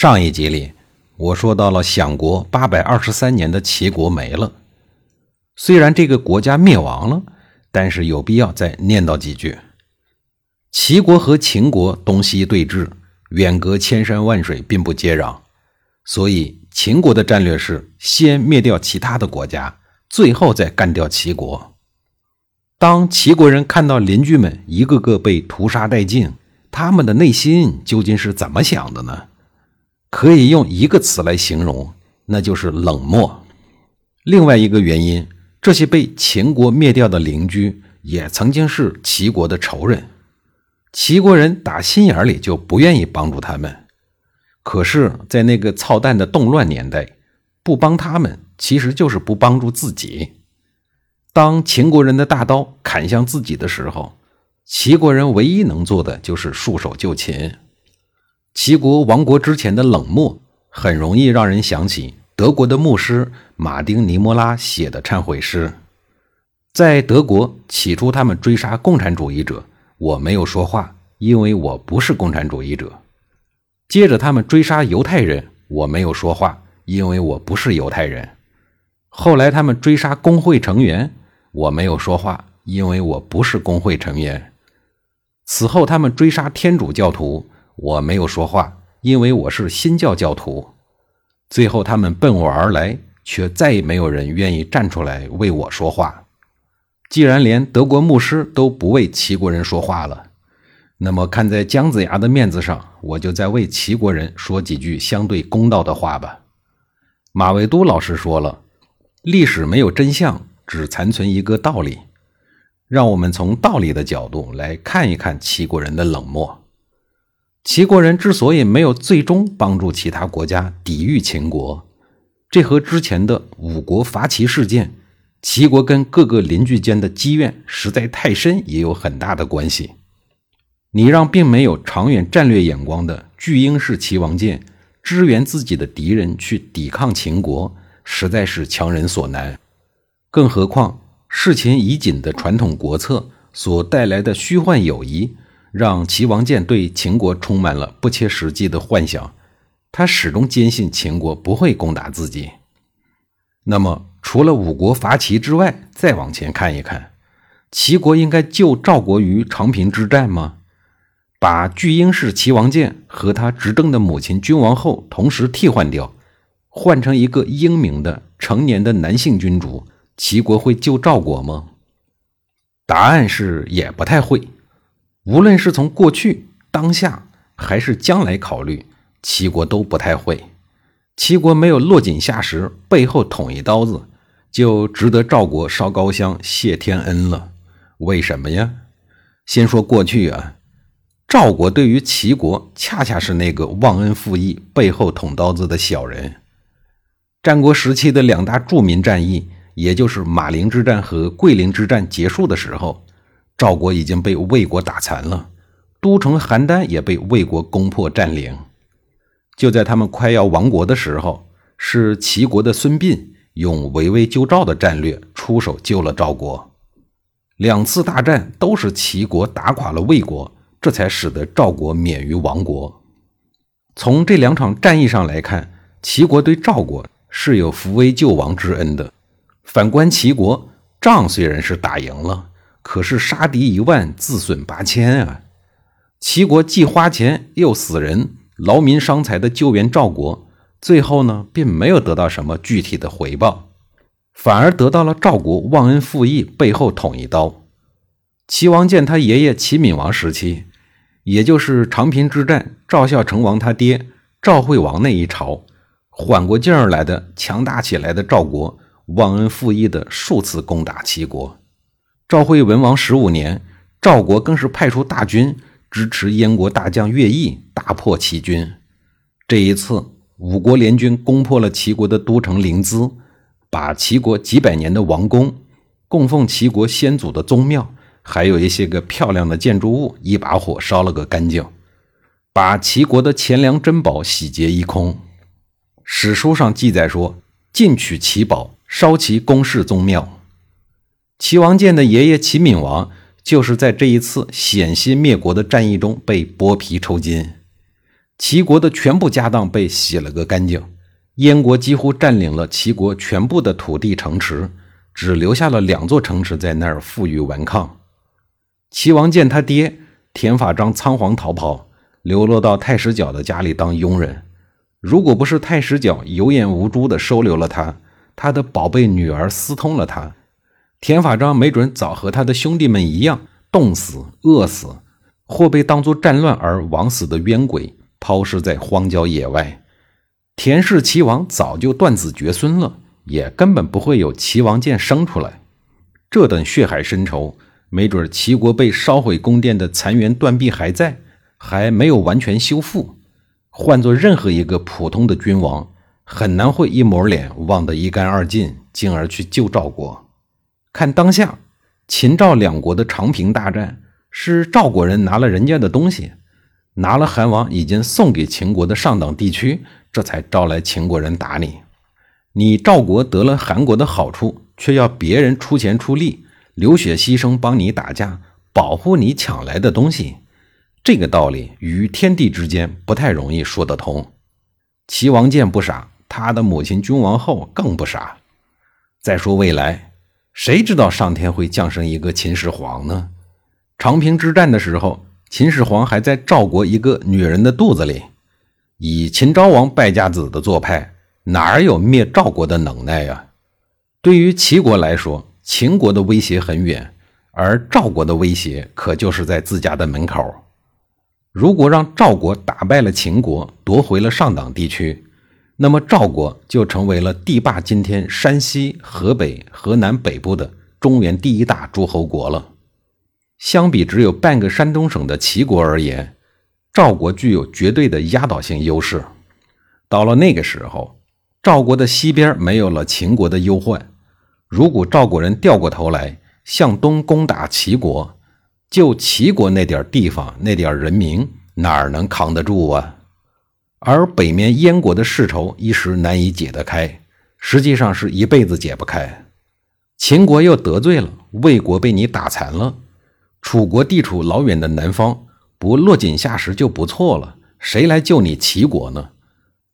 上一集里，我说到了享国八百二十三年的齐国没了。虽然这个国家灭亡了，但是有必要再念叨几句。齐国和秦国东西对峙，远隔千山万水，并不接壤，所以秦国的战略是先灭掉其他的国家，最后再干掉齐国。当齐国人看到邻居们一个个被屠杀殆尽，他们的内心究竟是怎么想的呢？可以用一个词来形容，那就是冷漠。另外一个原因，这些被秦国灭掉的邻居也曾经是齐国的仇人，齐国人打心眼里就不愿意帮助他们。可是，在那个操蛋的动乱年代，不帮他们其实就是不帮助自己。当秦国人的大刀砍向自己的时候，齐国人唯一能做的就是束手就擒。齐国亡国之前的冷漠，很容易让人想起德国的牧师马丁·尼摩拉写的忏悔诗。在德国，起初他们追杀共产主义者，我没有说话，因为我不是共产主义者。接着，他们追杀犹太人，我没有说话，因为我不是犹太人。后来，他们追杀工会成员，我没有说话，因为我不是工会成员。此后，他们追杀天主教徒。我没有说话，因为我是新教教徒。最后，他们奔我而来，却再也没有人愿意站出来为我说话。既然连德国牧师都不为齐国人说话了，那么看在姜子牙的面子上，我就再为齐国人说几句相对公道的话吧。马未都老师说了：“历史没有真相，只残存一个道理。”让我们从道理的角度来看一看齐国人的冷漠。齐国人之所以没有最终帮助其他国家抵御秦国，这和之前的五国伐齐事件、齐国跟各个邻居间的积怨实在太深也有很大的关系。你让并没有长远战略眼光的巨婴式齐王建支援自己的敌人去抵抗秦国，实在是强人所难。更何况事秦已紧的传统国策所带来的虚幻友谊。让齐王建对秦国充满了不切实际的幻想，他始终坚信秦国不会攻打自己。那么，除了五国伐齐之外，再往前看一看，齐国应该救赵国于长平之战吗？把巨婴式齐王建和他执政的母亲君王后同时替换掉，换成一个英明的成年的男性君主，齐国会救赵国吗？答案是也不太会。无论是从过去、当下还是将来考虑，齐国都不太会。齐国没有落井下石，背后捅一刀子，就值得赵国烧高香谢天恩了。为什么呀？先说过去啊，赵国对于齐国恰恰是那个忘恩负义、背后捅刀子的小人。战国时期的两大著名战役，也就是马陵之战和桂林之战结束的时候。赵国已经被魏国打残了，都城邯郸也被魏国攻破占领。就在他们快要亡国的时候，是齐国的孙膑用围魏救赵的战略出手救了赵国。两次大战都是齐国打垮了魏国，这才使得赵国免于亡国。从这两场战役上来看，齐国对赵国是有扶危救亡之恩的。反观齐国，仗虽然是打赢了。可是杀敌一万，自损八千啊！齐国既花钱又死人，劳民伤财的救援赵国，最后呢，并没有得到什么具体的回报，反而得到了赵国忘恩负义，背后捅一刀。齐王建他爷爷齐闵王时期，也就是长平之战，赵孝成王他爹赵惠王那一朝，缓过劲儿来的强大起来的赵国，忘恩负义的数次攻打齐国。赵惠文王十五年，赵国更是派出大军支持燕国大将乐毅，大破齐军。这一次，五国联军攻破了齐国的都城临淄，把齐国几百年的王宫、供奉齐国先祖的宗庙，还有一些个漂亮的建筑物，一把火烧了个干净，把齐国的钱粮珍宝洗劫一空。史书上记载说，进取齐宝，烧其宫室宗庙。齐王建的爷爷齐闵王，就是在这一次险些灭国的战役中被剥皮抽筋。齐国的全部家当被洗了个干净，燕国几乎占领了齐国全部的土地城池，只留下了两座城池在那儿负隅顽抗。齐王建他爹田法章仓皇逃跑，流落到太史角的家里当佣人。如果不是太史角有眼无珠地收留了他，他的宝贝女儿私通了他，田法章没准早和他的兄弟们一样冻死、饿死，或被当作战乱而枉死的冤鬼。抛尸在荒郊野外，田氏齐王早就断子绝孙了，也根本不会有齐王建生出来。这等血海深仇，没准齐国被烧毁宫殿的残垣断壁还在，还没有完全修复。换做任何一个普通的君王，很难会一抹脸忘得一干二净，进而去救赵国。看当下，秦赵两国的长平大战，是赵国人拿了人家的东西。拿了韩王已经送给秦国的上党地区，这才招来秦国人打你。你赵国得了韩国的好处，却要别人出钱出力、流血牺牲帮你打架，保护你抢来的东西。这个道理与天地之间不太容易说得通。齐王建不傻，他的母亲君王后更不傻。再说未来，谁知道上天会降生一个秦始皇呢？长平之战的时候。秦始皇还在赵国一个女人的肚子里，以秦昭王败家子的做派，哪有灭赵国的能耐呀？对于齐国来说，秦国的威胁很远，而赵国的威胁可就是在自家的门口。如果让赵国打败了秦国，夺回了上党地区，那么赵国就成为了地霸今天山西、河北、河南北部的中原第一大诸侯国了。相比只有半个山东省的齐国而言，赵国具有绝对的压倒性优势。到了那个时候，赵国的西边没有了秦国的忧患。如果赵国人掉过头来向东攻打齐国，就齐国那点地方、那点人民，哪儿能扛得住啊？而北面燕国的世仇一时难以解得开，实际上是一辈子解不开。秦国又得罪了魏国，被你打残了。楚国地处老远的南方，不落井下石就不错了。谁来救你齐国呢？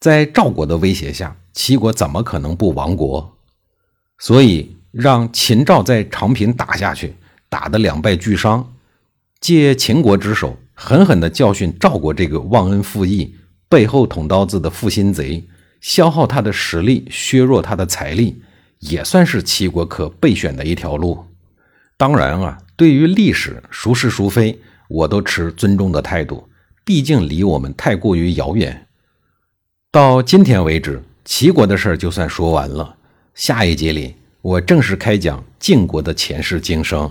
在赵国的威胁下，齐国怎么可能不亡国？所以让秦赵在长平打下去，打得两败俱伤，借秦国之手狠狠地教训赵国这个忘恩负义、背后捅刀子的负心贼，消耗他的实力，削弱他的财力，也算是齐国可备选的一条路。当然啊。对于历史孰是孰非，我都持尊重的态度，毕竟离我们太过于遥远。到今天为止，齐国的事儿就算说完了。下一节里，我正式开讲晋国的前世今生。